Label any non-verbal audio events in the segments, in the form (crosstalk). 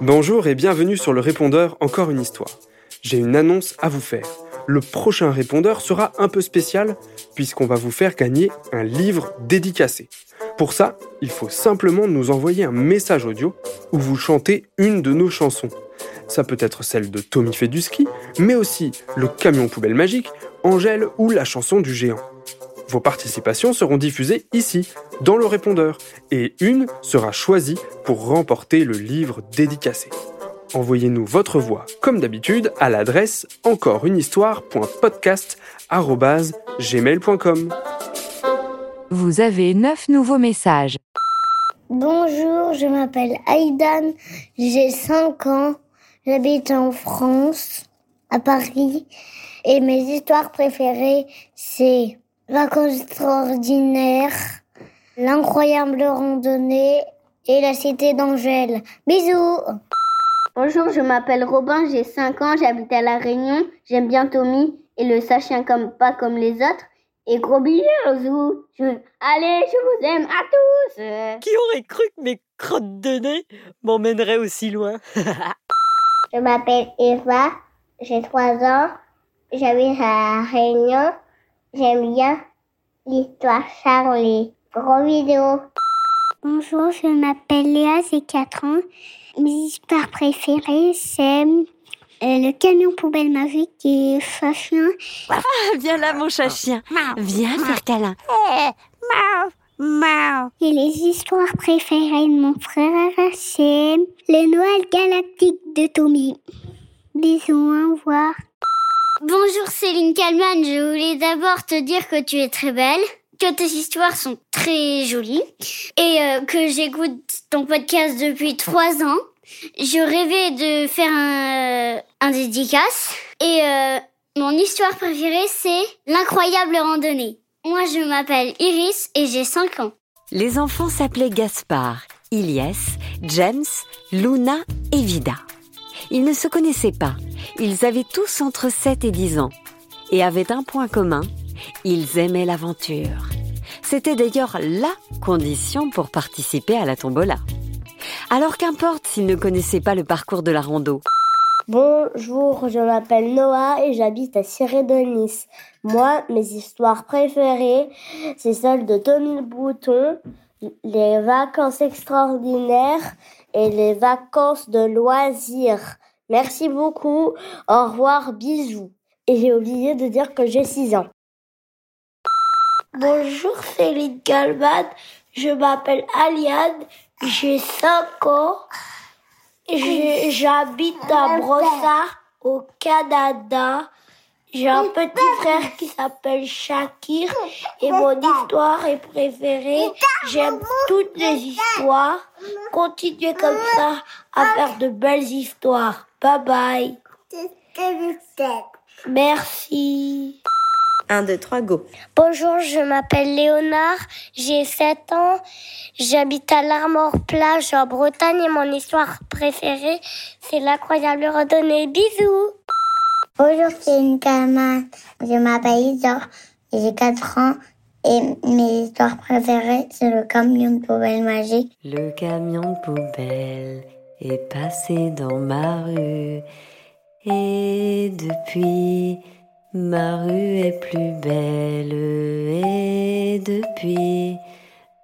Bonjour et bienvenue sur le répondeur Encore une histoire. J'ai une annonce à vous faire. Le prochain répondeur sera un peu spécial puisqu'on va vous faire gagner un livre dédicacé. Pour ça, il faut simplement nous envoyer un message audio où vous chantez une de nos chansons. Ça peut être celle de Tommy fait du ski, mais aussi le camion poubelle magique, Angèle ou la chanson du géant. Vos participations seront diffusées ici, dans le répondeur, et une sera choisie pour remporter le livre dédicacé. Envoyez-nous votre voix, comme d'habitude, à l'adresse encoreunehistoire.podcast.gmail.com. Vous avez 9 nouveaux messages. Bonjour, je m'appelle Aidan, j'ai 5 ans, j'habite en France, à Paris, et mes histoires préférées, c'est Vacances extraordinaires, L'incroyable randonnée et la cité d'Angèle. Bisous. Bonjour, je m'appelle Robin, j'ai 5 ans, j'habite à La Réunion, j'aime bien Tommy et le sachet comme pas comme les autres. Et gros bisous je... Allez, je vous aime à tous. Qui aurait cru que mes crottes de nez m'emmèneraient aussi loin? (laughs) Je m'appelle Eva, j'ai 3 ans, j'habite à La Réunion, j'aime bien l'histoire Charlie. Gros vidéo Bonjour, je m'appelle Léa, j'ai 4 ans. Mes histoires préférées, c'est euh, le camion poubelle magique et Chachien. Ah, viens là, mon chat-chien. Viens faire câlin. Et les histoires préférées de mon frère, c'est le Noël galactique de Tommy. Bisous, au revoir. Bonjour Céline Kalman, je voulais d'abord te dire que tu es très belle, que tes histoires sont très jolies et euh, que j'écoute ton podcast depuis trois ans. Je rêvais de faire un, un dédicace et euh, mon histoire préférée c'est l'incroyable randonnée. Moi je m'appelle Iris et j'ai 5 ans. Les enfants s'appelaient Gaspard, Ilyes, James, Luna et Vida. Ils ne se connaissaient pas. Ils avaient tous entre 7 et 10 ans et avaient un point commun. Ils aimaient l'aventure. C'était d'ailleurs la condition pour participer à la tombola. Alors qu'importe s'ils ne connaissaient pas le parcours de la rando. Bonjour, je m'appelle Noah et j'habite à Siré-de-Nice. Moi, mes histoires préférées, c'est celle de Tommy Bouton, les vacances extraordinaires et les vacances de loisirs. Merci beaucoup. Au revoir, bisous. Et j'ai oublié de dire que j'ai 6 ans. Bonjour Céline Galbad, je m'appelle Aliane, j'ai 5 ans, j'habite à Brossard au Canada. J'ai un petit frère qui s'appelle Shakir et mon histoire est préférée. J'aime toutes les histoires. Continuez comme ça à faire de belles histoires. Bye bye. Merci. 1, 2, 3, go. Bonjour, je m'appelle Léonard, j'ai 7 ans, j'habite à l'Armor Plage en Bretagne et mon histoire préférée, c'est l'incroyable randonnée. Bisous Bonjour, c'est une Kalman, je m'appelle Isor, j'ai 4 ans et mes histoires préférées, c'est le camion de poubelle magique. Le camion de poubelle est passé dans ma rue et depuis Ma rue est plus belle et depuis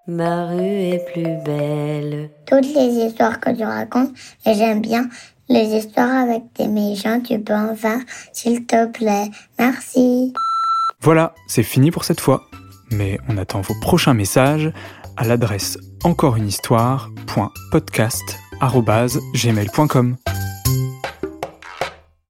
ma rue est plus belle. Toutes les histoires que tu racontes, et j'aime bien les histoires avec tes méchants, tu peux en faire, s'il te plaît. Merci. Voilà, c'est fini pour cette fois. Mais on attend vos prochains messages à l'adresse encoreunehistoire.podcast.gmail.com.